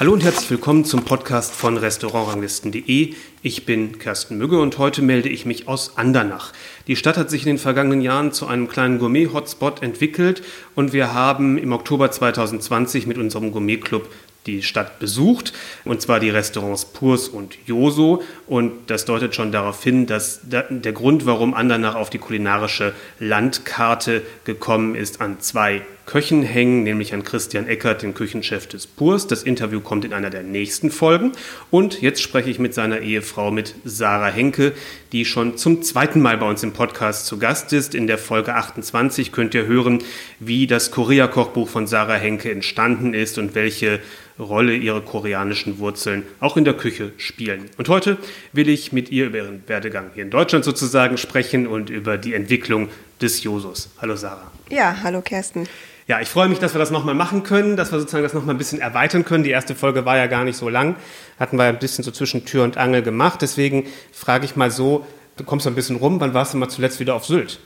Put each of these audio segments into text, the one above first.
Hallo und herzlich willkommen zum Podcast von Restaurantranglisten.de. Ich bin Kersten Mügge und heute melde ich mich aus Andernach. Die Stadt hat sich in den vergangenen Jahren zu einem kleinen Gourmet-Hotspot entwickelt und wir haben im Oktober 2020 mit unserem Gourmet-Club die Stadt besucht, und zwar die Restaurants Purs und Joso. Und das deutet schon darauf hin, dass der Grund, warum Andernach auf die kulinarische Landkarte gekommen ist, an zwei Köchen hängen, nämlich an Christian Eckert, den Küchenchef des Purs. Das Interview kommt in einer der nächsten Folgen. Und jetzt spreche ich mit seiner Ehefrau, mit Sarah Henke, die schon zum zweiten Mal bei uns im Podcast zu Gast ist. In der Folge 28 könnt ihr hören, wie das Korea-Kochbuch von Sarah Henke entstanden ist und welche Rolle ihre koreanischen Wurzeln auch in der Küche spielen. Und heute will ich mit ihr über ihren Werdegang hier in Deutschland sozusagen sprechen und über die Entwicklung des Josos. Hallo Sarah. Ja, hallo Kersten. Ja, ich freue mich, dass wir das nochmal machen können, dass wir sozusagen das nochmal ein bisschen erweitern können. Die erste Folge war ja gar nicht so lang, hatten wir ein bisschen so zwischen Tür und Angel gemacht. Deswegen frage ich mal so, du kommst ein bisschen rum, wann warst du mal zuletzt wieder auf Sylt?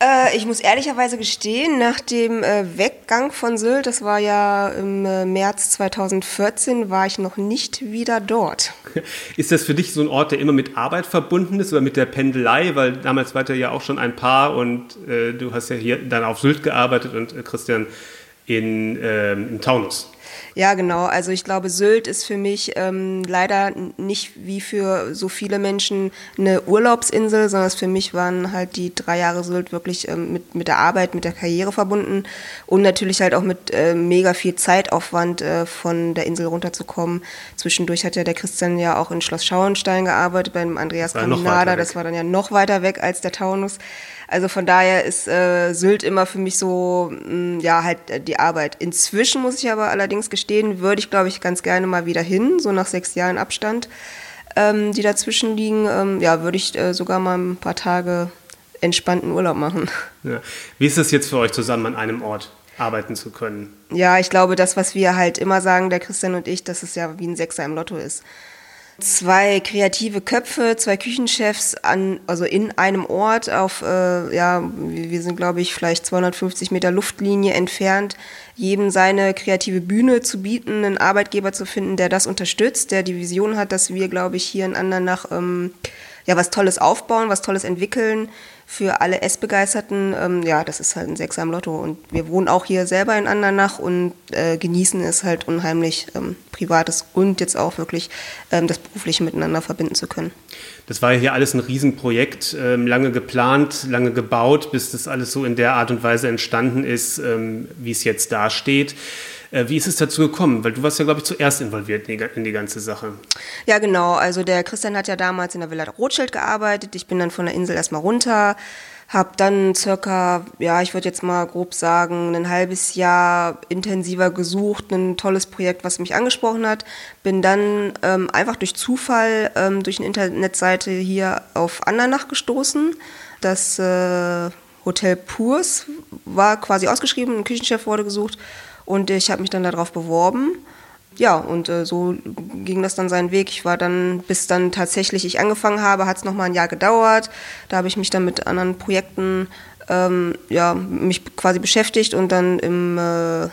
Äh, ich muss ehrlicherweise gestehen, nach dem äh, Weggang von Sylt, das war ja im äh, März 2014, war ich noch nicht wieder dort. Ist das für dich so ein Ort, der immer mit Arbeit verbunden ist oder mit der Pendelei? Weil damals wart ihr ja auch schon ein Paar und äh, du hast ja hier dann auf Sylt gearbeitet und äh, Christian in, ähm, im Taunus. Ja, genau. Also ich glaube, Sylt ist für mich ähm, leider nicht wie für so viele Menschen eine Urlaubsinsel, sondern für mich waren halt die drei Jahre Sylt wirklich ähm, mit, mit der Arbeit, mit der Karriere verbunden und natürlich halt auch mit äh, mega viel Zeitaufwand äh, von der Insel runterzukommen. Zwischendurch hat ja der Christian ja auch in Schloss Schauenstein gearbeitet, beim Andreas Caminada. Das war dann ja noch weiter weg als der Taunus. Also von daher ist äh, Sylt immer für mich so, mh, mm, ja, halt äh, die Arbeit. Inzwischen muss ich aber allerdings gestehen, würde ich, glaube ich, ganz gerne mal wieder hin, so nach sechs Jahren Abstand, ähm, die dazwischen liegen. Ähm, ja, würde ich äh, sogar mal ein paar Tage entspannten Urlaub machen. Ja. Wie ist es jetzt für euch zusammen an einem Ort? arbeiten zu können. Ja, ich glaube, das, was wir halt immer sagen, der Christian und ich, dass es ja wie ein Sechser im Lotto ist zwei kreative Köpfe, zwei Küchenchefs an, also in einem Ort auf, äh, ja, wir sind glaube ich vielleicht 250 Meter Luftlinie entfernt, jedem seine kreative Bühne zu bieten, einen Arbeitgeber zu finden, der das unterstützt, der die Vision hat, dass wir glaube ich hier in Andernach ähm, ja was Tolles aufbauen, was Tolles entwickeln für alle Essbegeisterten, ähm, ja, das ist halt ein Sechser Lotto. Und wir wohnen auch hier selber in Andernach und äh, genießen es halt unheimlich, ähm, Privates und jetzt auch wirklich ähm, das Berufliche miteinander verbinden zu können. Das war ja hier alles ein Riesenprojekt, ähm, lange geplant, lange gebaut, bis das alles so in der Art und Weise entstanden ist, ähm, wie es jetzt dasteht. Äh, wie ist es dazu gekommen? Weil du warst ja, glaube ich, zuerst involviert in die ganze Sache. Ja, genau. Also der Christian hat ja damals in der Villa Rothschild gearbeitet. Ich bin dann von der Insel erstmal runter, habe dann circa, ja, ich würde jetzt mal grob sagen, ein halbes Jahr intensiver gesucht, ein tolles Projekt, was mich angesprochen hat. Bin dann ähm, einfach durch Zufall ähm, durch eine Internetseite hier auf Andernach gestoßen. Das äh, Hotel Purs war quasi ausgeschrieben, ein Küchenchef wurde gesucht und ich habe mich dann darauf beworben. Ja, und äh, so ging das dann seinen Weg. Ich war dann, bis dann tatsächlich ich angefangen habe, hat es nochmal ein Jahr gedauert. Da habe ich mich dann mit anderen Projekten ähm, ja, mich quasi beschäftigt und dann im äh,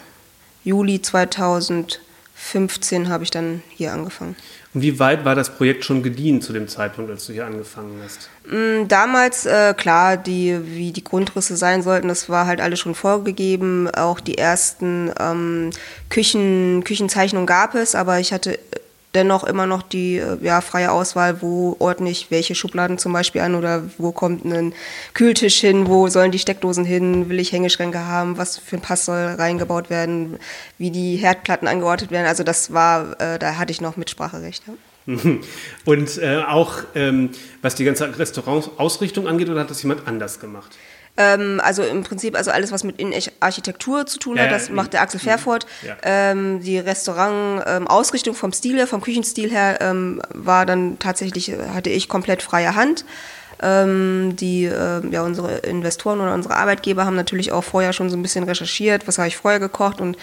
Juli 2015 habe ich dann hier angefangen. Wie weit war das Projekt schon gediehen zu dem Zeitpunkt, als du hier angefangen hast? Mm, damals, äh, klar, die, wie die Grundrisse sein sollten, das war halt alles schon vorgegeben. Auch die ersten ähm, Küchen, Küchenzeichnungen gab es, aber ich hatte dennoch immer noch die äh, ja, freie Auswahl, wo ordne ich welche Schubladen zum Beispiel an oder wo kommt ein Kühltisch hin, wo sollen die Steckdosen hin, will ich Hängeschränke haben, was für ein Pass soll reingebaut werden, wie die Herdplatten angeordnet werden. Also das war, äh, da hatte ich noch Mitspracherecht. Ja. Und äh, auch ähm, was die ganze Restaurantsausrichtung angeht, oder hat das jemand anders gemacht? Ähm, also im Prinzip, also alles, was mit Innenarchitektur zu tun hat, ja, das macht der Axel Fairford. Ja. Ähm, die Restaurant-Ausrichtung ähm, vom Stil her, vom Küchenstil her, ähm, war dann tatsächlich, hatte ich komplett freie Hand. Ähm, die, äh, ja, unsere Investoren oder unsere Arbeitgeber haben natürlich auch vorher schon so ein bisschen recherchiert, was habe ich vorher gekocht und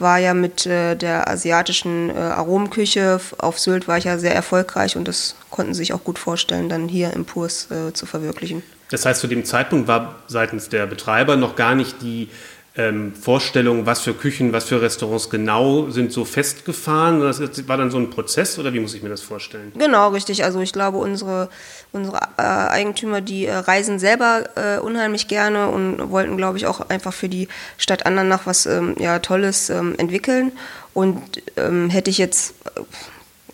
war ja mit äh, der asiatischen äh, Aromenküche auf Sylt war ich ja sehr erfolgreich und das konnten sie sich auch gut vorstellen, dann hier im Purs äh, zu verwirklichen. Das heißt, zu dem Zeitpunkt war seitens der Betreiber noch gar nicht die ähm, Vorstellungen, was für Küchen, was für Restaurants genau sind so festgefahren? Das war dann so ein Prozess oder wie muss ich mir das vorstellen? Genau, richtig. Also ich glaube, unsere, unsere äh, Eigentümer, die äh, reisen selber äh, unheimlich gerne und wollten, glaube ich, auch einfach für die Stadt Andernach was ähm, ja, Tolles ähm, entwickeln. Und ähm, hätte ich jetzt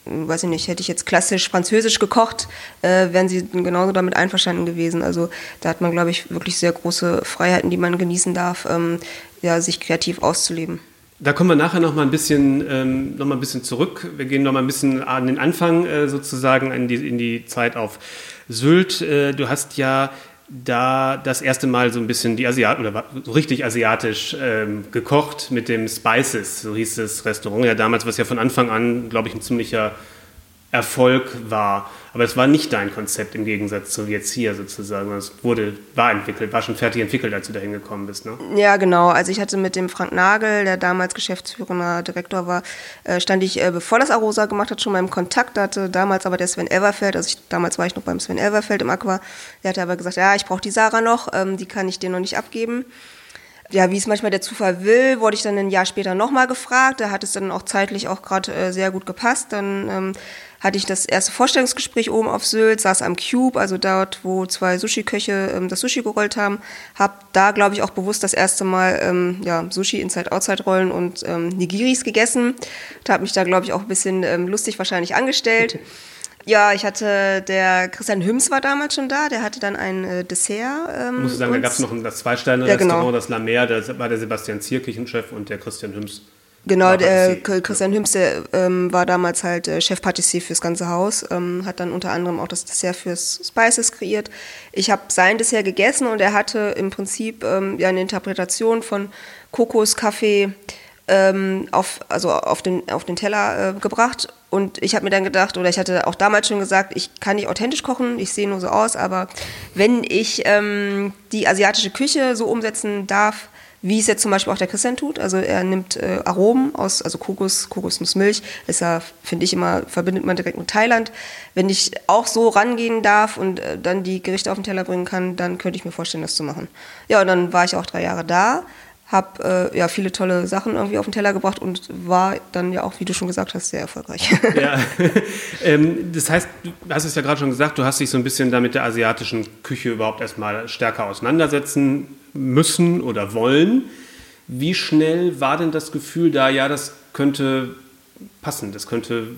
weiß ich nicht, hätte ich jetzt klassisch französisch gekocht, äh, wären sie genauso damit einverstanden gewesen. Also da hat man, glaube ich, wirklich sehr große Freiheiten, die man genießen darf, ähm, ja, sich kreativ auszuleben. Da kommen wir nachher noch mal ein bisschen, ähm, noch mal ein bisschen zurück. Wir gehen noch mal ein bisschen an den Anfang äh, sozusagen, in die, in die Zeit auf Sylt. Äh, du hast ja da das erste Mal so ein bisschen die Asiat oder so richtig asiatisch ähm, gekocht mit dem Spices, so hieß das Restaurant ja damals, was ja von Anfang an, glaube ich, ein ziemlicher Erfolg war. Aber es war nicht dein Konzept im Gegensatz zu jetzt hier sozusagen. Es wurde, war entwickelt, war schon fertig entwickelt, als du da hingekommen bist, ne? Ja, genau. Also ich hatte mit dem Frank Nagel, der damals geschäftsführender Direktor war, äh, stand ich, äh, bevor das Arosa gemacht hat, schon mal im Kontakt. Hatte damals aber der Sven Everfeld, also ich, damals war ich noch beim Sven Everfeld im Aqua, der hatte aber gesagt, ja, ich brauche die Sarah noch, ähm, die kann ich dir noch nicht abgeben ja, wie es manchmal der Zufall will, wurde ich dann ein Jahr später nochmal gefragt. Da hat es dann auch zeitlich auch gerade äh, sehr gut gepasst. Dann ähm, hatte ich das erste Vorstellungsgespräch oben auf Sylt, saß am Cube, also dort, wo zwei Sushi-Köche ähm, das Sushi gerollt haben. Hab da, glaube ich, auch bewusst das erste Mal ähm, ja, Sushi Inside-Outside-Rollen und ähm, Nigiris gegessen. Da habe mich da, glaube ich, auch ein bisschen ähm, lustig wahrscheinlich angestellt. Ja, ich hatte, der Christian Hüms war damals schon da, der hatte dann ein äh, Dessert. Ähm, Muss ich sagen, da gab es noch das Zwei-Sterne-Restaurant, ja, genau. das La Mer, da war der Sebastian Zier, Küchenchef, und der Christian Hüms. Genau, der Christian Hüms, der ähm, war damals halt äh, Chef-Patissier fürs ganze Haus, ähm, hat dann unter anderem auch das Dessert fürs Spices kreiert. Ich habe sein Dessert gegessen und er hatte im Prinzip ähm, ja eine Interpretation von Kokos, Kaffee, ähm, auf, also auf, den, auf den Teller äh, gebracht. Und ich habe mir dann gedacht, oder ich hatte auch damals schon gesagt, ich kann nicht authentisch kochen, ich sehe nur so aus, aber wenn ich ähm, die asiatische Küche so umsetzen darf, wie es jetzt zum Beispiel auch der Christian tut. Also er nimmt äh, Aromen aus, also Kokos, Kokosnussmilch, ist ja, finde ich immer, verbindet man direkt mit Thailand. Wenn ich auch so rangehen darf und äh, dann die Gerichte auf den Teller bringen kann, dann könnte ich mir vorstellen, das zu machen. Ja, und dann war ich auch drei Jahre da, habe äh, ja viele tolle Sachen irgendwie auf den Teller gebracht und war dann ja auch, wie du schon gesagt hast, sehr erfolgreich. Ja, ähm, das heißt, du hast es ja gerade schon gesagt, du hast dich so ein bisschen da mit der asiatischen Küche überhaupt erstmal stärker auseinandersetzen müssen oder wollen. Wie schnell war denn das Gefühl da, ja, das könnte passen, das könnte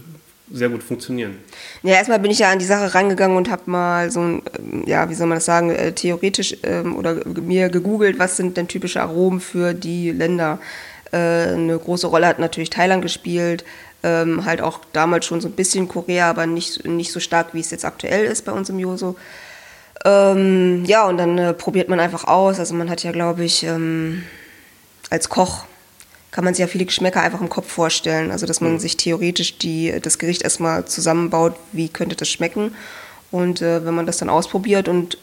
sehr gut funktionieren. Ja, erstmal bin ich ja an die Sache rangegangen und habe mal so ein, ähm, ja, wie soll man das sagen, äh, theoretisch ähm, oder mir gegoogelt, was sind denn typische Aromen für die Länder. Äh, eine große Rolle hat natürlich Thailand gespielt, ähm, halt auch damals schon so ein bisschen Korea, aber nicht, nicht so stark, wie es jetzt aktuell ist bei uns im Joso. Ähm, ja, und dann äh, probiert man einfach aus. Also man hat ja, glaube ich, ähm, als Koch kann man sich ja viele Geschmäcker einfach im Kopf vorstellen. Also dass man mhm. sich theoretisch die, das Gericht erstmal zusammenbaut, wie könnte das schmecken. Und äh, wenn man das dann ausprobiert und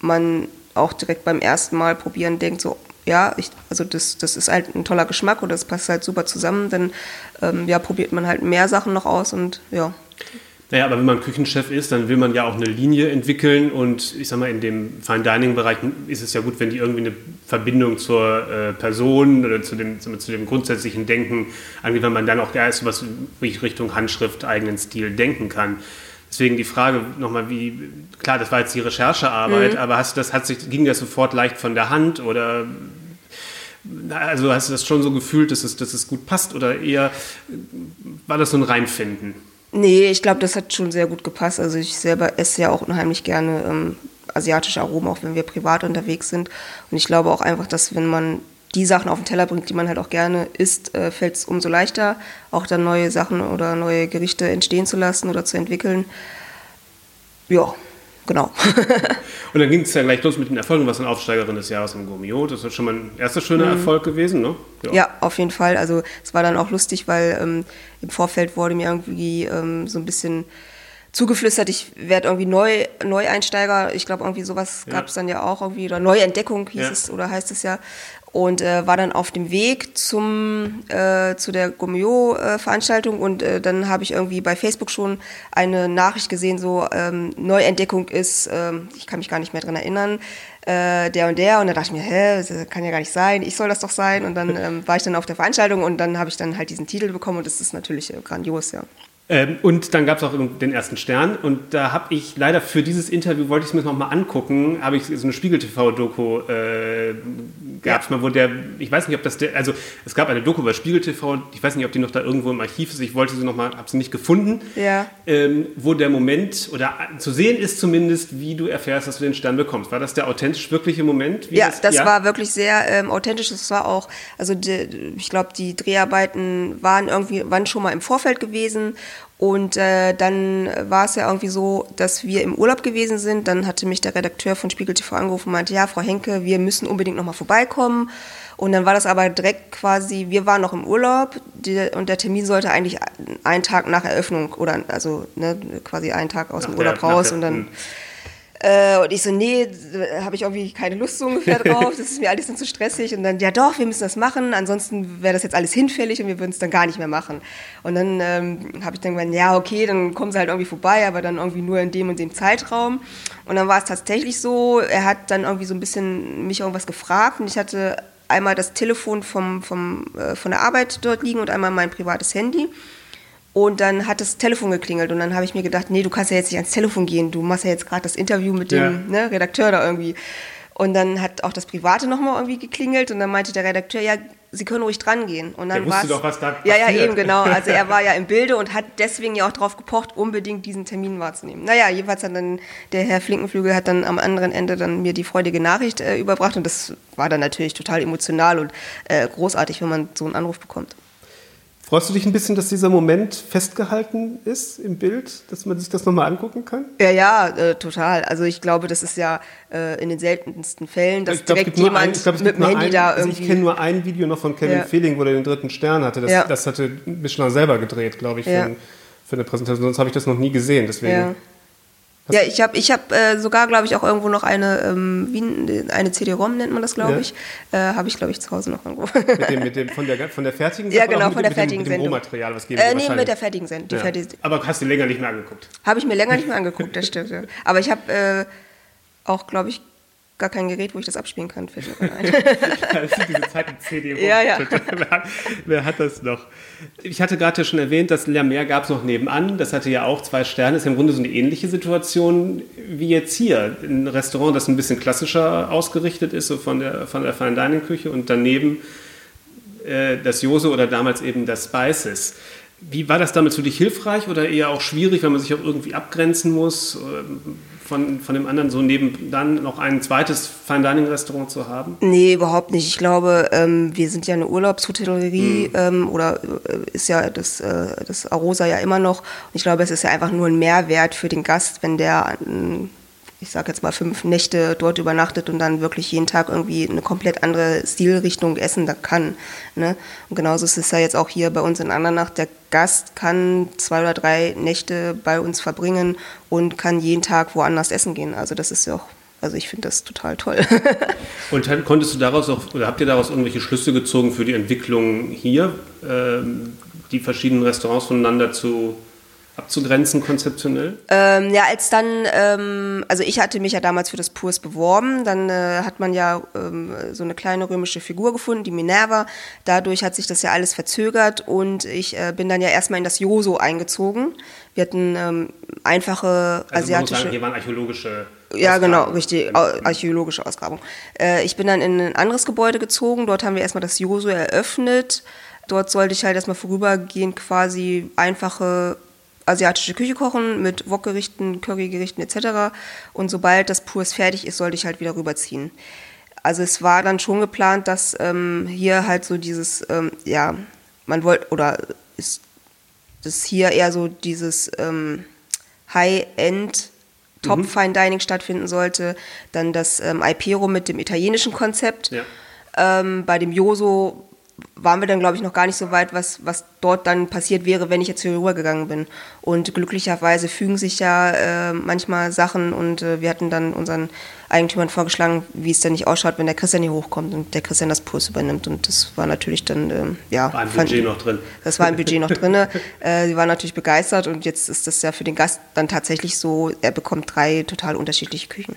man auch direkt beim ersten Mal probieren denkt, so, ja, ich, also das, das ist halt ein toller Geschmack oder das passt halt super zusammen, dann ähm, ja, probiert man halt mehr Sachen noch aus und ja. Naja, aber wenn man Küchenchef ist, dann will man ja auch eine Linie entwickeln und ich sag mal, in dem Fine Dining Bereich ist es ja gut, wenn die irgendwie eine Verbindung zur äh, Person oder zu dem, zu dem grundsätzlichen Denken, irgendwie, wenn man dann auch erst was Richtung Handschrift, eigenen Stil denken kann. Deswegen die Frage nochmal, wie, klar, das war jetzt die Recherchearbeit, mhm. aber hast das, hat sich, ging das sofort leicht von der Hand oder also hast du das schon so gefühlt, dass es, dass es gut passt oder eher war das so ein Reinfinden? Nee, ich glaube, das hat schon sehr gut gepasst. Also ich selber esse ja auch unheimlich gerne ähm, asiatische Aromen, auch wenn wir privat unterwegs sind. Und ich glaube auch einfach, dass wenn man die Sachen auf den Teller bringt, die man halt auch gerne isst, äh, fällt es umso leichter, auch dann neue Sachen oder neue Gerichte entstehen zu lassen oder zu entwickeln. Ja, genau. und dann ging es ja gleich los mit den Erfolgen, was eine Aufsteigerin des Jahres im Gourmillot. Das ist schon mal ein erster schöner mhm. Erfolg gewesen, ne? Ja. ja. auf jeden Fall. Also es war dann auch lustig, weil ähm, im Vorfeld wurde mir irgendwie ähm, so ein bisschen zugeflüstert, ich werde irgendwie neu, Neueinsteiger. Ich glaube, irgendwie sowas Ja. gab es dann ja auch irgendwie, oder Neuentdeckung hieß Ja. es oder heißt es ja. Und äh, war dann auf dem Weg zum, äh, zu der Gomeo-Veranstaltung und äh, dann habe ich irgendwie bei Facebook schon eine Nachricht gesehen, so ähm, Neuentdeckung ist, ähm, ich kann mich gar nicht mehr dran erinnern, äh, der und der. Und da dachte ich mir, hä, das kann ja gar nicht sein, ich soll das doch sein. Und dann ähm, war ich dann auf der Veranstaltung und dann habe ich dann halt diesen Titel bekommen und das ist natürlich äh, grandios, ja. Ähm, und dann gab es auch den ersten Stern und da habe ich leider für dieses Interview, wollte ich es mir nochmal angucken, habe ich so eine Spiegel-TV-Doku, äh, gab es Ja. mal, wo der, ich weiß nicht, ob das der, also es gab eine Doku über Spiegel-TV, ich weiß nicht, ob die noch da irgendwo im Archiv ist, ich wollte sie nochmal, habe sie nicht gefunden, Ja. ähm, wo der Moment, oder zu sehen ist zumindest, wie du erfährst, dass du den Stern bekommst. War das der authentisch wirkliche Moment? Ja, das war wirklich sehr ähm, authentisch. Das war auch, also die, ich glaube, die Dreharbeiten waren irgendwie, waren schon mal im Vorfeld gewesen. Und äh, dann war es ja irgendwie so, dass wir im Urlaub gewesen sind. Dann hatte mich der Redakteur von Spiegel TV angerufen und meinte, ja, Frau Henke, wir müssen unbedingt nochmal vorbeikommen. Und dann war das aber direkt quasi, wir waren noch im Urlaub die, und der Termin sollte eigentlich einen Tag nach Eröffnung oder also ne, quasi einen Tag aus Nach dem der- Urlaub nach raus der- und dann. Äh, und ich so, nee, habe ich irgendwie keine Lust so ungefähr drauf. Das ist mir alles dann zu stressig. Und dann, ja doch, wir müssen das machen. Ansonsten wäre das jetzt alles hinfällig und wir würden es dann gar nicht mehr machen. Und dann ähm, habe ich dann gemeint, ja, okay, dann kommen sie halt irgendwie vorbei, aber dann irgendwie nur in dem und dem Zeitraum. Und dann war es tatsächlich so, er hat dann irgendwie so ein bisschen mich irgendwas gefragt und ich hatte einmal das Telefon vom, vom, äh, von der Arbeit dort liegen und einmal mein privates Handy. Und dann hat das Telefon geklingelt und dann habe ich mir gedacht, nee, du kannst ja jetzt nicht ans Telefon gehen, du machst ja jetzt gerade das Interview mit dem Ja. ne, Redakteur da irgendwie. Und dann hat auch das Private nochmal irgendwie geklingelt und dann meinte der Redakteur, ja, Sie können ruhig dran gehen. Und dann war's- doch, was da Ja, ja, passiert. eben, genau. Also er war ja im Bilde und hat deswegen ja auch drauf gepocht, unbedingt diesen Termin wahrzunehmen. Naja, jedenfalls hat dann der Herr Flinkenflügel hat dann am anderen Ende dann mir die freudige Nachricht äh, überbracht und das war dann natürlich total emotional und äh, großartig, wenn man so einen Anruf bekommt. Freust du dich ein bisschen, dass dieser Moment festgehalten ist im Bild, dass man sich das nochmal angucken kann? Ja, ja, äh, total. Also ich glaube, das ist ja äh, in den seltensten Fällen, dass Ich glaub, es direkt nur ein- jemand ich glaub, mit dem Handy ein- da also irgendwie. Ich kenne nur ein Video noch von Kevin Ja. Fehling, wo er den dritten Stern hatte. Das, Ja. das hatte Michelin selber gedreht, glaube ich, für, Ja. ein- für eine Präsentation. Sonst habe ich das noch nie gesehen. Deswegen. Ja. Ja, ich habe ich hab, äh, sogar, glaube ich, auch irgendwo noch eine, ähm, wie, eine CD-ROM nennt man das, glaube Ja. ich. Äh, habe ich, glaube ich, zu Hause noch irgendwo. Mit dem, mit dem, von, der, von der fertigen Ja, Sache oder genau, von der dem- fertigen mit dem, mit dem Sendung. Rohmaterial? Was geben äh, nee, mit der fertigen Sendung. Die Ja. fertige, Aber hast du länger nicht mehr angeguckt? habe ich mir länger nicht mehr angeguckt, das stimmt. Ja. Aber ich habe äh, auch, glaube ich, gar kein Gerät, wo ich das abspielen kann. Fällt mir gerade ein. Das sind diese Zeiten CD Ja, ja. wer, hat- das noch? Ich hatte gerade ja schon erwähnt, das La Mer gab es noch nebenan. Das hatte ja auch zwei Sterne. Ist ja im Grunde so eine ähnliche Situation wie jetzt hier. Ein Restaurant, das ein bisschen klassischer ausgerichtet ist, so von der, von der Fine Dining Küche und daneben äh, das Jose oder damals eben das Spices. Wie war das damit für dich hilfreich oder eher auch schwierig, weil man sich auch irgendwie abgrenzen muss ähm, von, von dem anderen, so neben dann noch ein zweites Fine Dining Restaurant zu haben? Nee, überhaupt nicht. Ich glaube, ähm, wir sind ja eine Urlaubshotellerie ähm, oder äh, ist ja das, äh, das Arosa ja immer noch. Und ich glaube, es ist ja einfach nur ein Mehrwert für den Gast, wenn der, ähm, ich sag jetzt mal, fünf Nächte dort übernachtet und dann wirklich jeden Tag irgendwie eine komplett andere Stilrichtung essen kann. Ne? Und genauso ist es ja jetzt auch hier bei uns in Andernach. Der Gast kann zwei oder drei Nächte bei uns verbringen und kann jeden Tag woanders essen gehen. Also das ist ja auch, also ich finde das total toll. Und dann konntest du daraus auch, oder habt ihr daraus irgendwelche Schlüsse gezogen für die Entwicklung hier, ähm, die verschiedenen Restaurants voneinander zu abzugrenzen konzeptionell? Ähm, ja, als dann, ähm, also ich hatte mich ja damals für das Purs beworben, dann äh, hat man ja ähm, so eine kleine römische Figur gefunden, die Minerva. Dadurch hat sich das ja alles verzögert und ich äh, bin dann ja erstmal in das Joso eingezogen. Wir hatten ähm, einfache Also asiatische. sagen, hier waren archäologische. Ja, genau, Ausgaben. richtig, au- archäologische Ausgrabung. Äh, ich bin dann in ein anderes Gebäude gezogen, dort haben wir erstmal das Joso eröffnet. Dort sollte ich halt erstmal vorübergehend quasi einfache asiatische Küche kochen mit Wokgerichten, Currygerichten etc. Und sobald das Purs fertig ist, sollte ich halt wieder rüberziehen. Also es war dann schon geplant, dass ähm, hier halt so dieses, ähm, ja, man wollte, oder ist das hier eher so dieses ähm, High-End Top Fine Dining stattfinden sollte. Dann das ähm, Ipero mit dem italienischen Konzept. Ja. Ähm, bei dem Joso waren wir dann, glaube ich, noch gar nicht so weit, was, was dort dann passiert wäre, wenn ich jetzt hier rübergegangen bin. Und glücklicherweise fügen sich ja äh, manchmal Sachen und äh, wir hatten dann unseren Eigentümern vorgeschlagen, wie es denn nicht ausschaut, wenn der Christian hier hochkommt und der Christian das Puls übernimmt. Und das war natürlich dann, äh, ja. War ein Budget fand, noch drin. Das war ein Budget noch drin. Äh, sie waren natürlich begeistert und jetzt ist das ja für den Gast dann tatsächlich so, er bekommt drei total unterschiedliche Küchen.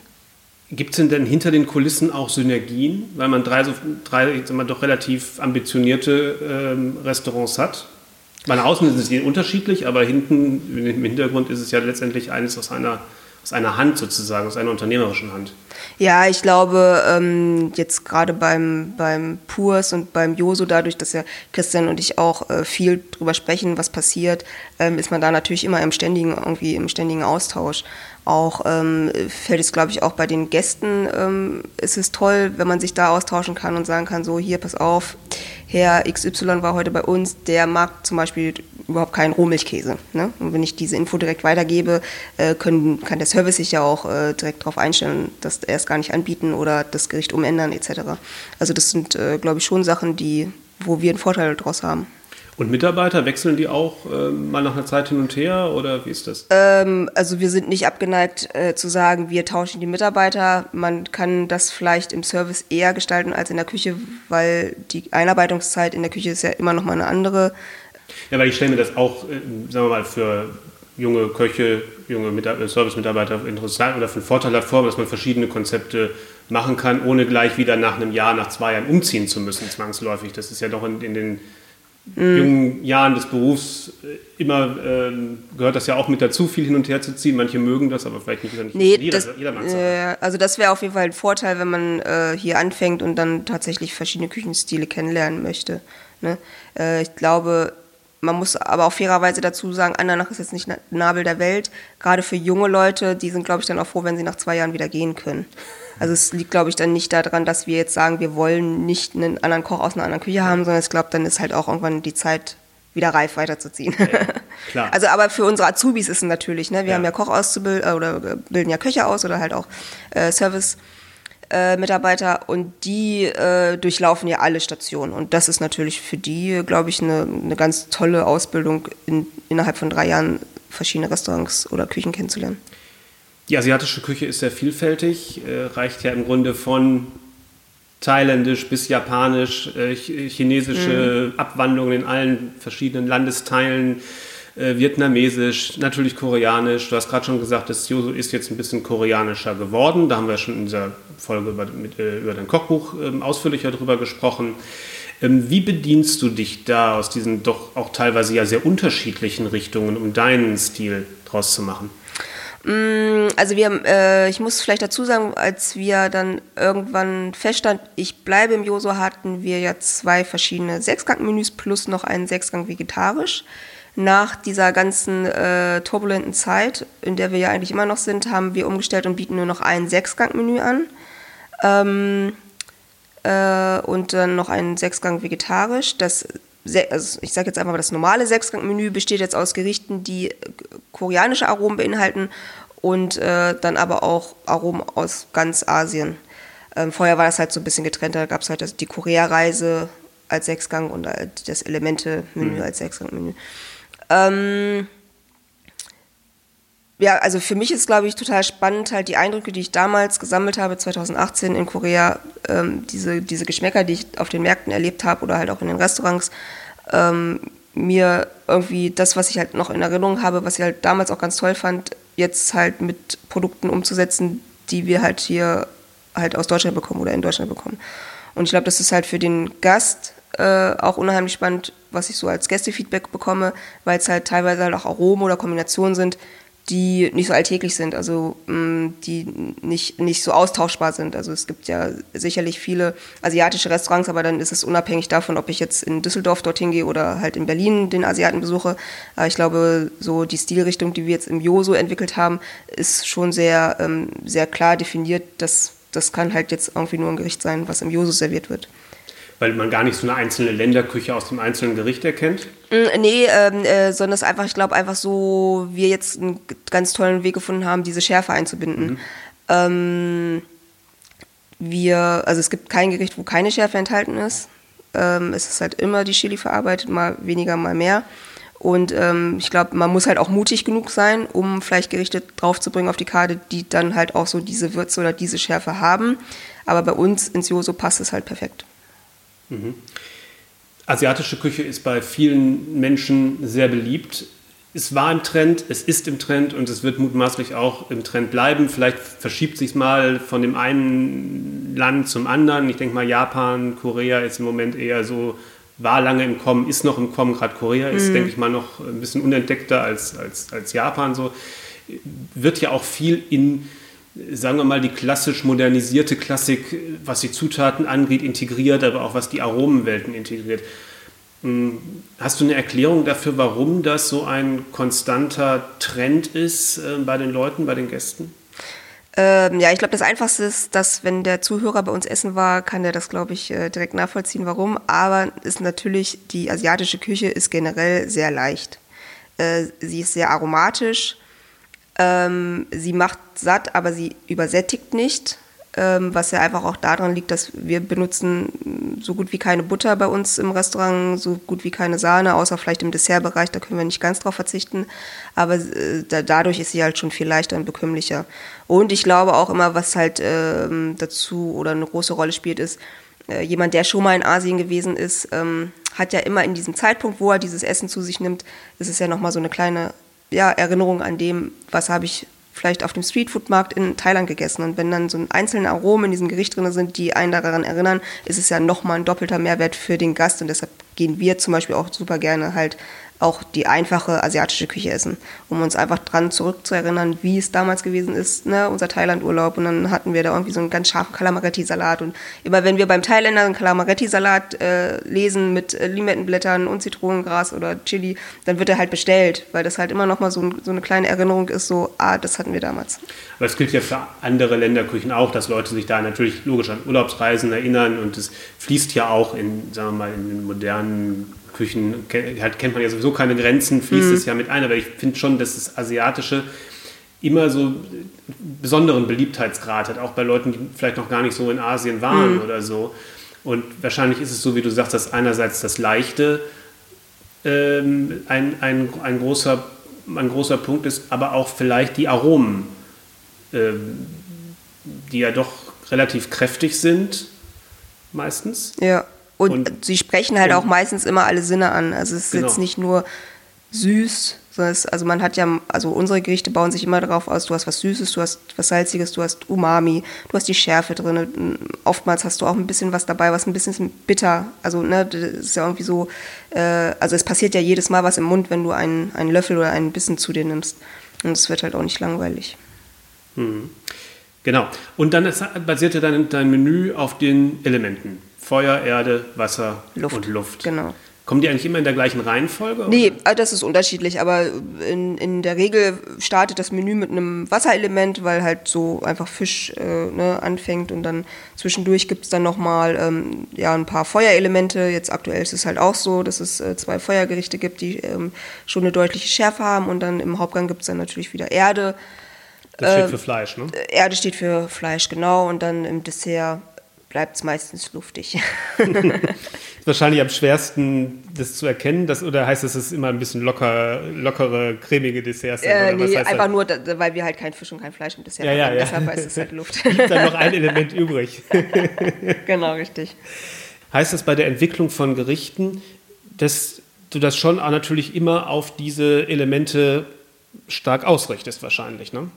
Gibt es denn, denn hinter den Kulissen auch Synergien, weil man drei, so, drei mal, doch relativ ambitionierte ähm, Restaurants hat? Meine außen sind sie unterschiedlich, aber hinten im Hintergrund ist es ja letztendlich eines aus einer, aus einer Hand sozusagen, aus einer unternehmerischen Hand. Ja, ich glaube, ähm, jetzt gerade beim, beim Purs und beim Joso, dadurch, dass ja Christian und ich auch äh, viel drüber sprechen, was passiert, ähm, ist man da natürlich immer im ständigen, irgendwie im ständigen Austausch. Auch ähm, fällt es, glaube ich, auch bei den Gästen ähm, ist es toll, wenn man sich da austauschen kann und sagen kann, so hier, pass auf, Herr XY war heute bei uns, der mag zum Beispiel überhaupt keinen Rohmilchkäse. Ne? Und wenn ich diese Info direkt weitergebe, äh, können, kann der Service sich ja auch äh, direkt darauf einstellen, dass er es gar nicht anbieten oder das Gericht umändern etc. Also das sind, äh, glaube ich, schon Sachen, die, wo wir einen Vorteil daraus haben. Und Mitarbeiter, wechseln die auch äh, mal nach einer Zeit hin und her oder wie ist das? Ähm, also wir sind nicht abgeneigt äh, zu sagen, wir tauschen die Mitarbeiter. Man kann das vielleicht im Service eher gestalten als in der Küche, weil die Einarbeitungszeit in der Küche ist ja immer noch mal eine andere. Ja, weil ich stelle mir das auch, äh, sagen wir mal, für junge Köche, junge äh, Service-Mitarbeiter interessant oder für einen Vorteil hat vor, dass man verschiedene Konzepte machen kann, ohne gleich wieder nach einem Jahr, nach zwei Jahren umziehen zu müssen, zwangsläufig. Das ist ja doch in, in den mm. jungen Jahren des Berufs äh, immer ähm, gehört das ja auch mit dazu, viel hin und her zu ziehen. Manche mögen das, aber vielleicht nicht, nicht nee, jeder, das, jeder mag es. Äh, also das wäre auf jeden Fall ein Vorteil, wenn man äh, hier anfängt und dann tatsächlich verschiedene Küchenstile kennenlernen möchte. Ne? Äh, ich glaube, man muss aber auch fairerweise dazu sagen, Andernach ist jetzt nicht Nabel der Welt. Gerade für junge Leute, die sind, glaube ich, dann auch froh, wenn sie nach zwei Jahren wieder gehen können. Also es liegt, glaube ich, dann nicht daran, dass wir jetzt sagen, wir wollen nicht einen anderen Koch aus einer anderen Küche haben, sondern ich glaube, dann ist halt auch irgendwann die Zeit wieder reif weiterzuziehen. Ja, klar. Also aber für unsere Azubis ist es natürlich, ne? wir ja. haben ja Koch auszubilden äh, oder bilden ja Köche aus oder halt auch äh, Service. Äh, Mitarbeiter und die äh, durchlaufen ja alle Stationen. Und das ist natürlich für die, glaube ich, eine, eine ganz tolle Ausbildung, in, innerhalb von drei Jahren verschiedene Restaurants oder Küchen kennenzulernen. Die asiatische Küche ist sehr vielfältig, äh, reicht ja im Grunde von thailändisch bis japanisch, äh, chinesische mhm. Abwandlungen in allen verschiedenen Landesteilen, äh, vietnamesisch, natürlich koreanisch. Du hast gerade schon gesagt, das Yoso ist jetzt ein bisschen koreanischer geworden. Da haben wir schon in dieser Folge über, mit, äh, über dein Kochbuch ähm, ausführlicher drüber gesprochen. Ähm, wie bedienst du dich da aus diesen doch auch teilweise ja sehr unterschiedlichen Richtungen, um deinen Stil draus zu machen? Mm, also wir, äh, ich muss vielleicht dazu sagen, als wir dann irgendwann feststand, ich bleibe im Joso, hatten wir ja zwei verschiedene Sechsgang-Menüs plus noch einen Sechsgang vegetarisch. Nach dieser ganzen äh, turbulenten Zeit, in der wir ja eigentlich immer noch sind, haben wir umgestellt und bieten nur noch ein Sechsgang-Menü an. Ähm, äh, und dann noch ein Sechsgang vegetarisch. Das also ich sage jetzt einfach mal, das normale Sechsgang-Menü besteht jetzt aus Gerichten, die koreanische Aromen beinhalten und äh, dann aber auch Aromen aus ganz Asien. Ähm, vorher war das halt so ein bisschen getrennt, da gab es halt das, die Korea-Reise als Sechsgang und halt das Elemente-Menü mhm. als Sechsgang-Menü. Ähm, ja, also für mich ist, glaube ich, total spannend, halt die Eindrücke, die ich damals gesammelt habe, 2018 in Korea, ähm, diese, diese Geschmäcker, die ich auf den Märkten erlebt habe oder halt auch in den Restaurants, ähm, mir irgendwie das, was ich halt noch in Erinnerung habe, was ich halt damals auch ganz toll fand, jetzt halt mit Produkten umzusetzen, die wir halt hier halt aus Deutschland bekommen oder in Deutschland bekommen. Und ich glaube, das ist halt für den Gast äh, auch unheimlich spannend, was ich so als Gästefeedback bekomme, weil es halt teilweise halt auch Aromen oder Kombinationen sind, die nicht so alltäglich sind, also mm, die nicht, nicht so austauschbar sind. Also es gibt ja sicherlich viele asiatische Restaurants, aber dann ist es unabhängig davon, ob ich jetzt in Düsseldorf dorthin gehe oder halt in Berlin den Asiaten besuche. Aber ich glaube, so die Stilrichtung, die wir jetzt im Jo so entwickelt haben, ist schon sehr, ähm, sehr klar definiert. dass das kann halt jetzt irgendwie nur ein Gericht sein, was im Joso serviert wird weil man gar nicht so eine einzelne Länderküche aus dem einzelnen Gericht erkennt? Mm, nee, ähm, äh, sondern es ist einfach, ich glaube, einfach so, wir jetzt einen ganz tollen Weg gefunden haben, diese Schärfe einzubinden. Mhm. Ähm, wir, also es gibt kein Gericht, wo keine Schärfe enthalten ist. ähm, ist es halt immer die Chili verarbeitet, mal weniger, mal mehr. Und ähm, ich glaube, man muss halt auch mutig genug sein, um vielleicht Gerichte draufzubringen auf die Karte, die dann halt auch so diese Würze oder diese Schärfe haben. Aber bei uns ins Joso passt es halt perfekt. Mhm. Asiatische Küche ist bei vielen Menschen sehr beliebt. Es war im Trend, es ist im Trend und es wird mutmaßlich auch im Trend bleiben. Vielleicht verschiebt sich mal von dem einen Land zum anderen. Ich denke mal, Japan, Korea ist im Moment eher so war lange im Kommen, ist noch im Kommen. Gerade Korea ist, mhm. denke ich mal, noch ein bisschen unentdeckter als, als, als Japan. So wird ja auch viel in, sagen wir mal, die klassisch modernisierte Klassik, was die Zutaten angeht, integriert, aber auch was die Aromenwelten integriert. Hm, hast du eine Erklärung dafür, warum das so ein konstanter Trend ist äh, bei den Leuten, bei den Gästen? Ähm, ja, ich glaube, das Einfachste ist, dass wenn der Zuhörer bei uns essen war, kann der das, glaube ich, äh, direkt nachvollziehen, warum. Aber ist natürlich, die asiatische Küche ist generell sehr leicht. Äh, sie ist sehr aromatisch. Ähm, sie macht satt, aber sie übersättigt nicht ähm, was ja einfach auch daran liegt, dass wir benutzen so gut wie keine Butter bei uns im Restaurant, so gut wie keine Sahne, außer vielleicht im Dessertbereich, da können wir nicht ganz drauf verzichten. Aber äh, da, dadurch ist sie halt schon viel leichter und bekömmlicher. Und ich glaube auch immer, was halt äh, dazu oder eine große Rolle spielt, ist, äh, jemand, der schon mal in Asien gewesen ist, ähm, hat ja immer in diesem Zeitpunkt, wo er dieses Essen zu sich nimmt, ist es ja nochmal so eine kleine ja, Erinnerung an dem, was habe ich vielleicht auf dem Streetfood-Markt in Thailand gegessen. Und wenn dann so einzelne Aromen in diesem Gericht drin sind, die einen daran erinnern, ist es ja nochmal ein doppelter Mehrwert für den Gast. Und deshalb gehen wir zum Beispiel auch super gerne halt auch die einfache asiatische Küche essen, um uns einfach dran zurückzuerinnern, wie es damals gewesen ist, ne, unser Thailand-Urlaub. Und dann hatten wir da irgendwie so einen ganz scharfen Kalamaretti-Salat. Und immer wenn wir beim Thailänder einen Kalamaretti-Salat äh, lesen mit äh, Limettenblättern und Zitronengras oder Chili, dann wird er halt bestellt, weil das halt immer noch mal so, so eine kleine Erinnerung ist, so, ah, das hatten wir damals. Aber es gilt ja für andere Länderküchen auch, dass Leute sich da natürlich logisch an Urlaubsreisen erinnern und es fließt ja auch in, sagen wir mal, in den modernen Küchen halt kennt man ja sowieso keine Grenzen, fließt mhm. es ja mit ein, aber ich finde schon, dass das Asiatische immer so besonderen Beliebtheitsgrad hat, auch bei Leuten, die vielleicht noch gar nicht so in Asien waren mhm. oder so. Und wahrscheinlich ist es so, wie du sagst, dass einerseits das Leichte ähm, ein, ein, ein, großer, ein großer Punkt ist, aber auch vielleicht die Aromen, ähm, die ja doch relativ kräftig sind, meistens. Ja. Und, und sie sprechen halt auch meistens immer alle Sinne an. Also es ist genau. jetzt nicht nur süß, sondern es, also man hat ja, also unsere Gerichte bauen sich immer darauf aus, du hast was Süßes, du hast was Salziges, du hast Umami, du hast die Schärfe drin. Oftmals hast du auch ein bisschen was dabei, was ein bisschen bitter, also ne, das ist ja irgendwie so, äh, also es passiert ja jedes Mal was im Mund, wenn du einen, einen Löffel oder einen Bissen zu dir nimmst. Und es wird halt auch nicht langweilig. Mhm. Genau. Und dann basierte dein, dein Menü auf den Elementen. Feuer, Erde, Wasser Luft. und Luft. Genau. Kommen die eigentlich immer in der gleichen Reihenfolge? Nee, oder? Äh, das ist unterschiedlich, aber in, in der Regel startet das Menü mit einem Wasserelement, weil halt so einfach Fisch äh, ne, anfängt und dann zwischendurch gibt es dann nochmal ähm, ja, ein paar Feuerelemente. Jetzt aktuell ist es halt auch so, dass es äh, zwei Feuergerichte gibt, die ähm, schon eine deutliche Schärfe haben und dann im Hauptgang gibt es dann natürlich wieder Erde. Das steht äh, für Fleisch, ne? Erde steht für Fleisch, genau. Und dann im Dessert bleibt es meistens luftig. wahrscheinlich am schwersten, das zu erkennen, das, oder heißt das, es ist immer ein bisschen locker, lockere, cremige Desserts? Äh, nee, einfach das? nur, da, weil wir halt kein Fisch und kein Fleisch im Dessert ja, ja, ja. deshalb heißt es halt Luft. Gibt dann noch ein Element übrig. genau, richtig. Heißt das bei der Entwicklung von Gerichten, dass du das schon natürlich immer auf diese Elemente stark ausrichtest, wahrscheinlich, ne?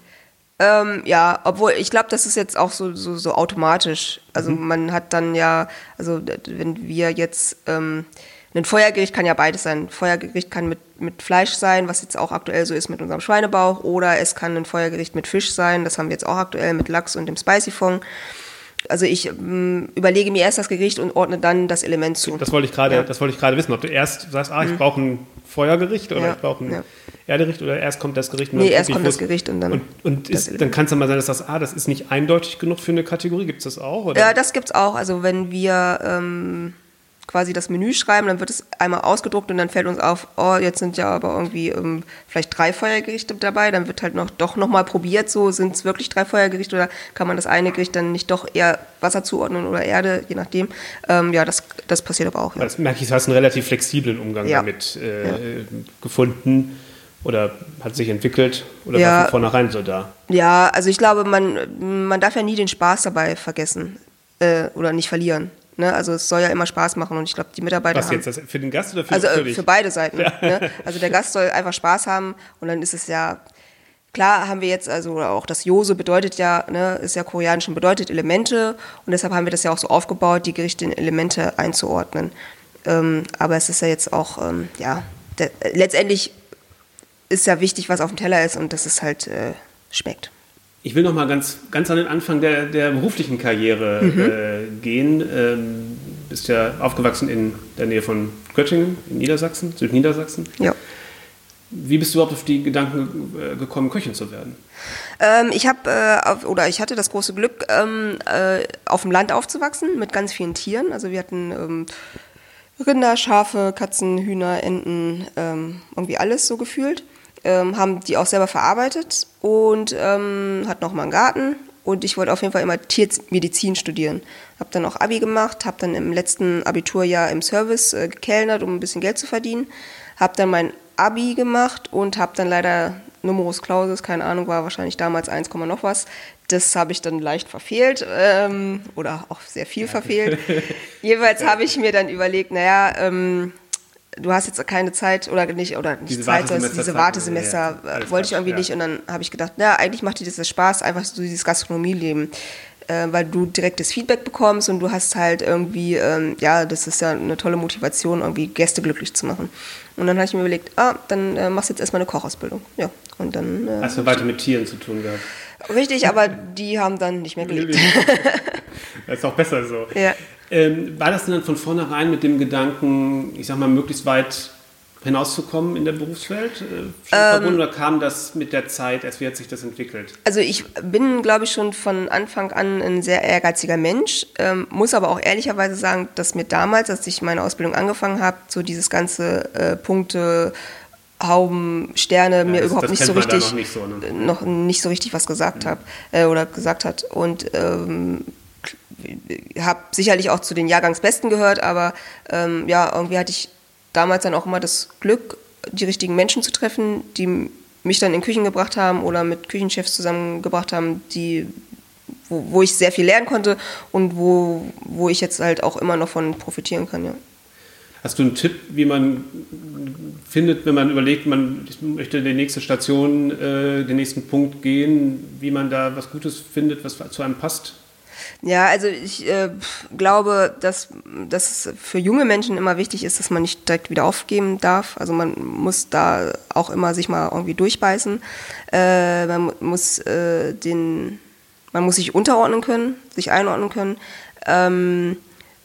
Ähm, ja, obwohl ich glaube, das ist jetzt auch so, so, so automatisch. Also mhm. man hat dann ja, also wenn wir jetzt, ähm, ein Feuergericht kann ja beides sein. Ein Feuergericht kann mit, mit Fleisch sein, was jetzt auch aktuell so ist mit unserem Schweinebauch, oder es kann ein Feuergericht mit Fisch sein, das haben wir jetzt auch aktuell mit Lachs und dem Spicy Fong. Also ich ähm, überlege mir erst das Gericht und ordne dann das Element zu. Das wollte ich gerade, ja. das wollte ich gerade wissen, ob du erst sagst, ah, ich mhm. brauche ein Feuergericht oder ja. ich brauche ein ja. Erdegericht oder erst kommt das Gericht? Nee, erst kommt das Gericht und dann. Und, und ist, dann kann es dann mal sein, dass das, ah, das ist nicht eindeutig genug für eine Kategorie. Gibt es das auch? Oder? Ja, das gibt es auch. Also wenn wir, ähm, quasi das Menü schreiben, dann wird es einmal ausgedruckt und dann fällt uns auf, oh, jetzt sind ja aber irgendwie ähm, vielleicht drei Feuergerichte dabei, dann wird halt noch doch nochmal probiert, so sind es wirklich drei Feuergerichte oder kann man das eine Gericht dann nicht doch eher Wasser zuordnen oder Erde, je nachdem. Ähm, ja, das, das passiert aber auch. Ja. Das merke ich, du hast einen relativ flexiblen Umgang ja. damit äh, ja. gefunden. Oder hat sich entwickelt oder ja, war von vornherein so da? Ja, also ich glaube, man, man darf ja nie den Spaß dabei vergessen äh, oder nicht verlieren. Ne? Also es soll ja immer Spaß machen und ich glaube, die Mitarbeiter. Was jetzt, das für den Gast oder für, also, für, für beide Seiten. Ja. Ne? Also der Gast soll einfach Spaß haben und dann ist es ja. Klar haben wir jetzt, also auch das Jose bedeutet ja, ne, ist ja koreanisch und bedeutet Elemente und deshalb haben wir das ja auch so aufgebaut, die Gerichte in Elemente einzuordnen. Ähm, aber es ist ja jetzt auch, ähm, ja, der, letztendlich ist ja wichtig, was auf dem Teller ist und dass es halt äh, schmeckt. Ich will noch mal ganz, ganz an den Anfang der, der beruflichen Karriere mhm. äh, gehen. Ähm, bist ja aufgewachsen in der Nähe von Göttingen, in Niedersachsen, Südniedersachsen. Ja. Wie bist du überhaupt auf die Gedanken äh, gekommen, Köchin zu werden? Ähm, ich habe äh, oder ich hatte das große Glück, ähm, äh, auf dem Land aufzuwachsen mit ganz vielen Tieren. Also wir hatten ähm, Rinder, Schafe, Katzen, Hühner, Enten, ähm, irgendwie alles so gefühlt ähm, haben die auch selber verarbeitet und ähm, hat noch mal einen Garten. Und ich wollte auf jeden Fall immer Tiermedizin studieren. Habe dann auch Abi gemacht, habe dann im letzten Abiturjahr im Service äh, gekellnert, um ein bisschen Geld zu verdienen. Habe dann mein Abi gemacht und habe dann leider Numerus Clausus, keine Ahnung, war wahrscheinlich damals 1, noch was. Das habe ich dann leicht verfehlt ähm, oder auch sehr viel ja. verfehlt. Jeweils habe ich mir dann überlegt, naja, ähm, du hast jetzt keine Zeit oder nicht, oder nicht diese Zeit, Wartesemester diese Wartesemester ja. wollte ich irgendwie ja. nicht. Und dann habe ich gedacht, na, eigentlich macht dir das Spaß, einfach so dieses Gastronomieleben. Äh, weil du direktes Feedback bekommst und du hast halt irgendwie, ähm, ja, das ist ja eine tolle Motivation, irgendwie Gäste glücklich zu machen. Und dann habe ich mir überlegt, ah, dann äh, machst du jetzt erstmal eine Kochausbildung. Ja, und dann. Äh, hast du weiter mit Tieren zu tun gehabt? Richtig, aber die haben dann nicht mehr gelebt. das ist auch besser so. Ja. Ähm, war das denn dann von vornherein mit dem Gedanken, ich sag mal, möglichst weit hinauszukommen in der Berufswelt äh, verbunden oder kam das mit der Zeit, erst wie hat sich das entwickelt? Also ich bin, glaube ich, schon von Anfang an ein sehr ehrgeiziger Mensch, ähm, muss aber auch ehrlicherweise sagen, dass mir damals, als ich meine Ausbildung angefangen habe, so dieses ganze äh, Punkte, Hauben, Sterne ja, mir das, überhaupt das nicht so richtig noch nicht so, ne? noch nicht so richtig was gesagt mhm. habe äh, oder gesagt hat und ähm, habe sicherlich auch zu den Jahrgangsbesten gehört, aber ähm, ja, irgendwie hatte ich damals dann auch immer das Glück, die richtigen Menschen zu treffen, die mich dann in Küchen gebracht haben oder mit Küchenchefs zusammengebracht haben, die, wo, wo ich sehr viel lernen konnte und wo, wo ich jetzt halt auch immer noch von profitieren kann, ja. Hast du einen Tipp, wie man findet, wenn man überlegt, man möchte die nächste Station, äh, den nächsten Punkt gehen, wie man da was Gutes findet, was zu einem passt? Ja, also ich äh, glaube, dass, dass es für junge Menschen immer wichtig ist, dass man nicht direkt wieder aufgeben darf. Also man muss da auch immer sich mal irgendwie durchbeißen. Äh, man muss äh, den, man muss sich unterordnen können, sich einordnen können. Ähm,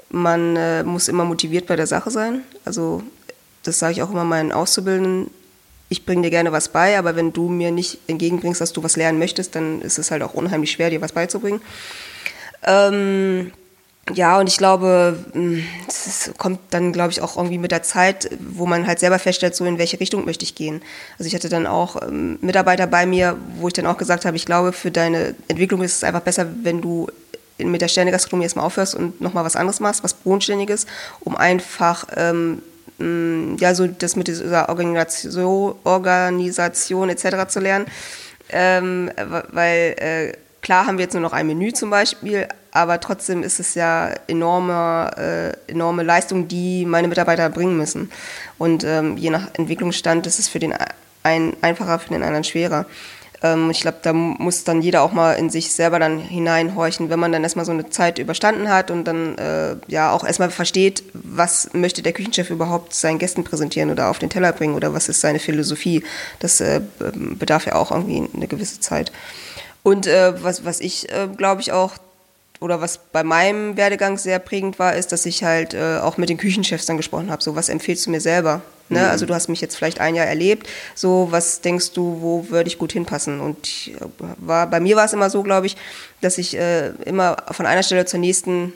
man äh, muss immer motiviert bei der Sache sein. Also das sage ich auch immer meinen Auszubildenden. Ich bringe dir gerne was bei, aber wenn du mir nicht entgegenbringst, dass du was lernen möchtest, dann ist es halt auch unheimlich schwer, dir was beizubringen. Ähm, ja, und ich glaube, hm, es kommt dann, glaube ich, auch irgendwie mit der Zeit, wo man halt selber feststellt, so in welche Richtung möchte ich gehen. Also ich hatte dann auch ähm, Mitarbeiter bei mir, wo ich dann auch gesagt habe, ich glaube, für deine Entwicklung ist es einfach besser, wenn du mit der Sternegastronomie erstmal aufhörst und nochmal was anderes machst, was Bodenständiges, um einfach ähm, hm, ja, so das mit dieser Organisation, Organisation etc. zu lernen. Ähm, weil äh, Klar haben wir jetzt nur noch ein Menü zum Beispiel, aber trotzdem ist es ja enorme, äh, enorme Leistung, die meine Mitarbeiter bringen müssen. Und ähm, je nach Entwicklungsstand ist es für den einen einfacher, für den anderen schwerer. Ähm, ich glaube, da muss dann jeder auch mal in sich selber dann hineinhorchen, wenn man dann erstmal so eine Zeit überstanden hat und dann äh, ja auch erstmal versteht, was möchte der Küchenchef überhaupt seinen Gästen präsentieren oder auf den Teller bringen oder was ist seine Philosophie. Das äh, bedarf ja auch irgendwie eine gewisse Zeit. Und äh, was, was ich, äh, glaube ich, auch, oder was bei meinem Werdegang sehr prägend war, ist, dass ich halt äh, auch mit den Küchenchefs dann gesprochen habe. So, was empfiehlst du mir selber? Ne? Mhm. Also du hast mich jetzt vielleicht ein Jahr erlebt. So, was denkst du, wo würde ich gut hinpassen? Und ich, äh, war, bei mir war es immer so, glaube ich, dass ich äh, immer von einer Stelle zur nächsten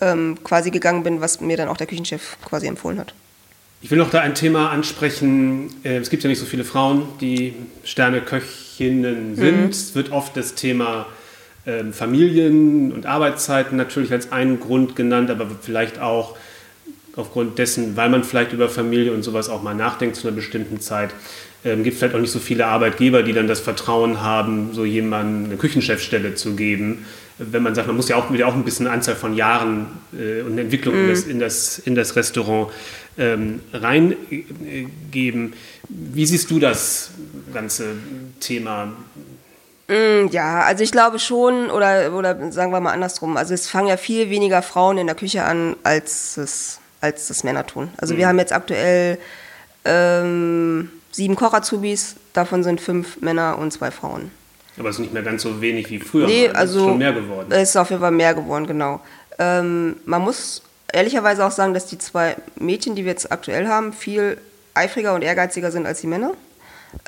ähm, quasi gegangen bin, was mir dann auch der Küchenchef quasi empfohlen hat. Ich will noch da ein Thema ansprechen. Äh, es gibt ja nicht so viele Frauen, die Sterneköchinnen sind. Mhm. Es wird oft das Thema ähm, Familien und Arbeitszeiten natürlich als einen Grund genannt, aber vielleicht auch aufgrund dessen, weil man vielleicht über Familie und sowas auch mal nachdenkt zu einer bestimmten Zeit, ähm, gibt es vielleicht auch nicht so viele Arbeitgeber, die dann das Vertrauen haben, so jemandem eine Küchenchefstelle zu geben. Wenn man sagt, man muss ja auch wieder auch ein bisschen Anzahl von Jahren äh, und Entwicklung mm. in, das, in, das, in das Restaurant ähm, reingeben. Wie siehst du das ganze Thema? Mm, ja, also ich glaube schon, oder, oder sagen wir mal andersrum, also es fangen ja viel weniger Frauen in der Küche an, als es als das Männer tun. Also mhm. wir haben jetzt aktuell ähm, sieben Koch-Azubis, davon sind fünf Männer und zwei Frauen. Aber es ist nicht mehr ganz so wenig wie früher. Nee, also es ist schon mehr geworden. Es ist auf jeden Fall mehr geworden, genau. Ähm, man muss ehrlicherweise auch sagen, dass die zwei Mädchen, die wir jetzt aktuell haben, viel eifriger und ehrgeiziger sind als die Männer.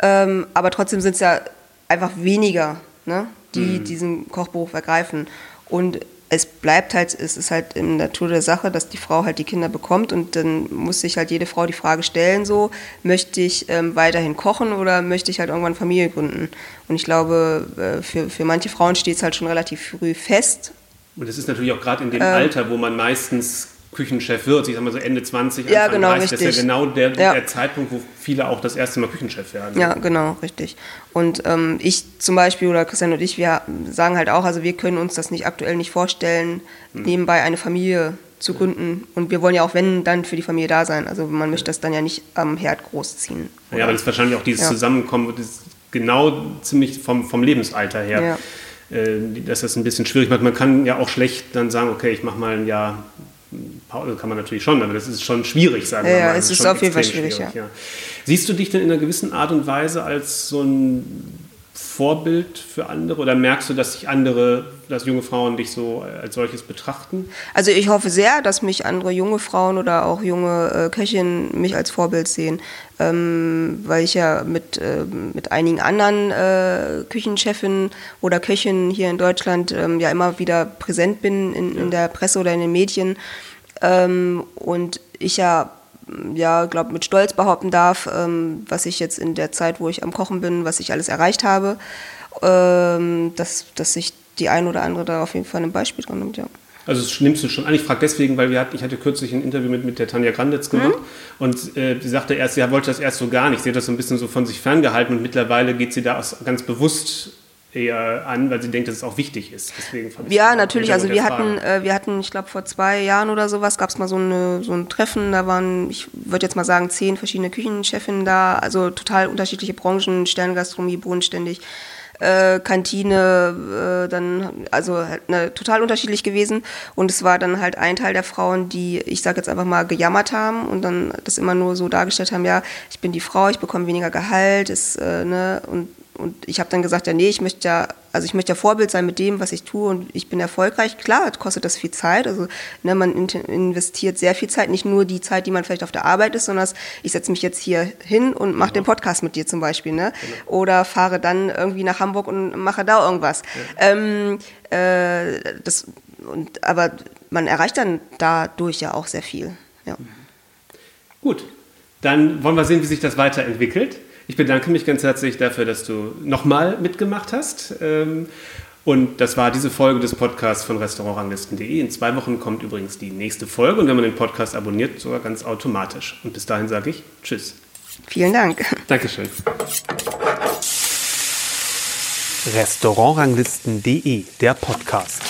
Ähm, aber trotzdem sind es ja einfach weniger, ne, die mhm. diesen Kochberuf ergreifen. Und es bleibt halt, es ist halt in der Natur der Sache, dass die Frau halt die Kinder bekommt und dann muss sich halt jede Frau die Frage stellen, so, möchte ich ähm, weiterhin kochen oder möchte ich halt irgendwann Familie gründen? Und ich glaube, äh, für, für manche Frauen steht es halt schon relativ früh fest. Und das ist natürlich auch gerade in dem ähm, Alter, wo man meistens Küchenchef wird, ich sag mal so Ende 20, Anfang ja, genau, 30, richtig. das ist ja genau der, ja. der, Zeitpunkt, wo viele auch das erste Mal Küchenchef werden. Ja, genau, richtig. Und ähm, ich zum Beispiel oder Christian und ich, wir sagen halt auch, also wir können uns das nicht aktuell nicht vorstellen, hm. nebenbei eine Familie zu gründen. Und wir wollen ja auch, wenn, dann für die Familie da sein. Also man möchte das dann ja nicht am Herd großziehen. Oder? Ja, aber das ist wahrscheinlich auch dieses ja. Zusammenkommen, das ist genau ziemlich vom, vom Lebensalter her. Ja äh, dass das ein bisschen schwierig macht. Man kann ja auch schlecht dann sagen, okay, ich mache mal ein Jahr kann man natürlich schon, aber das ist schon schwierig, sagen wir ja, mal. Ja, es ist, ist auf jeden Fall schwierig, schwierig ja. ja. Siehst du dich denn in einer gewissen Art und Weise als so ein Vorbild für andere oder merkst du, dass sich andere, dass junge Frauen dich so als solches betrachten? Also ich hoffe sehr, dass mich andere junge Frauen oder auch junge äh, Köchinnen mich als Vorbild sehen, ähm, weil ich ja mit, äh, mit einigen anderen äh, Küchenchefinnen oder Köchinnen hier in Deutschland ähm, ja immer wieder präsent bin in, in der Presse oder in den Medien ähm, und ich ja ja, glaube mit Stolz behaupten darf, ähm, was ich jetzt in der Zeit, wo ich am Kochen bin, was ich alles erreicht habe, ähm, dass, dass sich die ein oder andere da auf jeden Fall ein Beispiel dran nimmt, ja. Also das nimmst du schon an. Ich frage deswegen, weil wir hatten, ich hatte kürzlich ein Interview mit, mit der Tanja Granditz gemacht mhm. und äh, sie sagte erst, sie wollte das erst so gar nicht. Sie hat das so ein bisschen so von sich ferngehalten und mittlerweile geht sie da ganz bewusst eher an, weil sie denkt, dass es auch wichtig ist. Deswegen ja, natürlich. Also wir hatten, äh, wir hatten, ich glaube vor zwei Jahren oder sowas, gab es mal so, eine, so ein Treffen. Da waren, ich würde jetzt mal sagen, zehn verschiedene Küchenchefinnen da, also total unterschiedliche Branchen, Sterngastronomie, bodenständig. Äh, Kantine, äh, dann, also halt, ne, total unterschiedlich gewesen. Und es war dann halt ein Teil der Frauen, die, ich sage jetzt einfach mal, gejammert haben und dann das immer nur so dargestellt haben, ja, ich bin die Frau, ich bekomme weniger Gehalt, ist, äh, ne, und und ich habe dann gesagt, ja, nee, ich möchte ja, also ich möchte ja Vorbild sein mit dem, was ich tue und ich bin erfolgreich. Klar, kostet das viel Zeit. Also ne, man investiert sehr viel Zeit, nicht nur die Zeit, die man vielleicht auf der Arbeit ist, sondern ich setze mich jetzt hier hin und mache den Podcast mit dir zum Beispiel, ne? Genau. Oder fahre dann irgendwie nach Hamburg und mache da irgendwas. Ja. Ähm, äh, das, und, aber man erreicht dann dadurch ja auch sehr viel. Ja. Gut, dann wollen wir sehen, wie sich das weiterentwickelt. Ich bedanke mich ganz herzlich dafür, dass du nochmal mitgemacht hast. Ähm, und das war diese Folge des Podcasts von restaurantranglisten.de. In zwei Wochen kommt übrigens die nächste Folge und wenn man den Podcast abonniert, sogar ganz automatisch. Und bis dahin sage ich Tschüss. Vielen Dank. Dankeschön. Restaurantranglisten.de, der Podcast.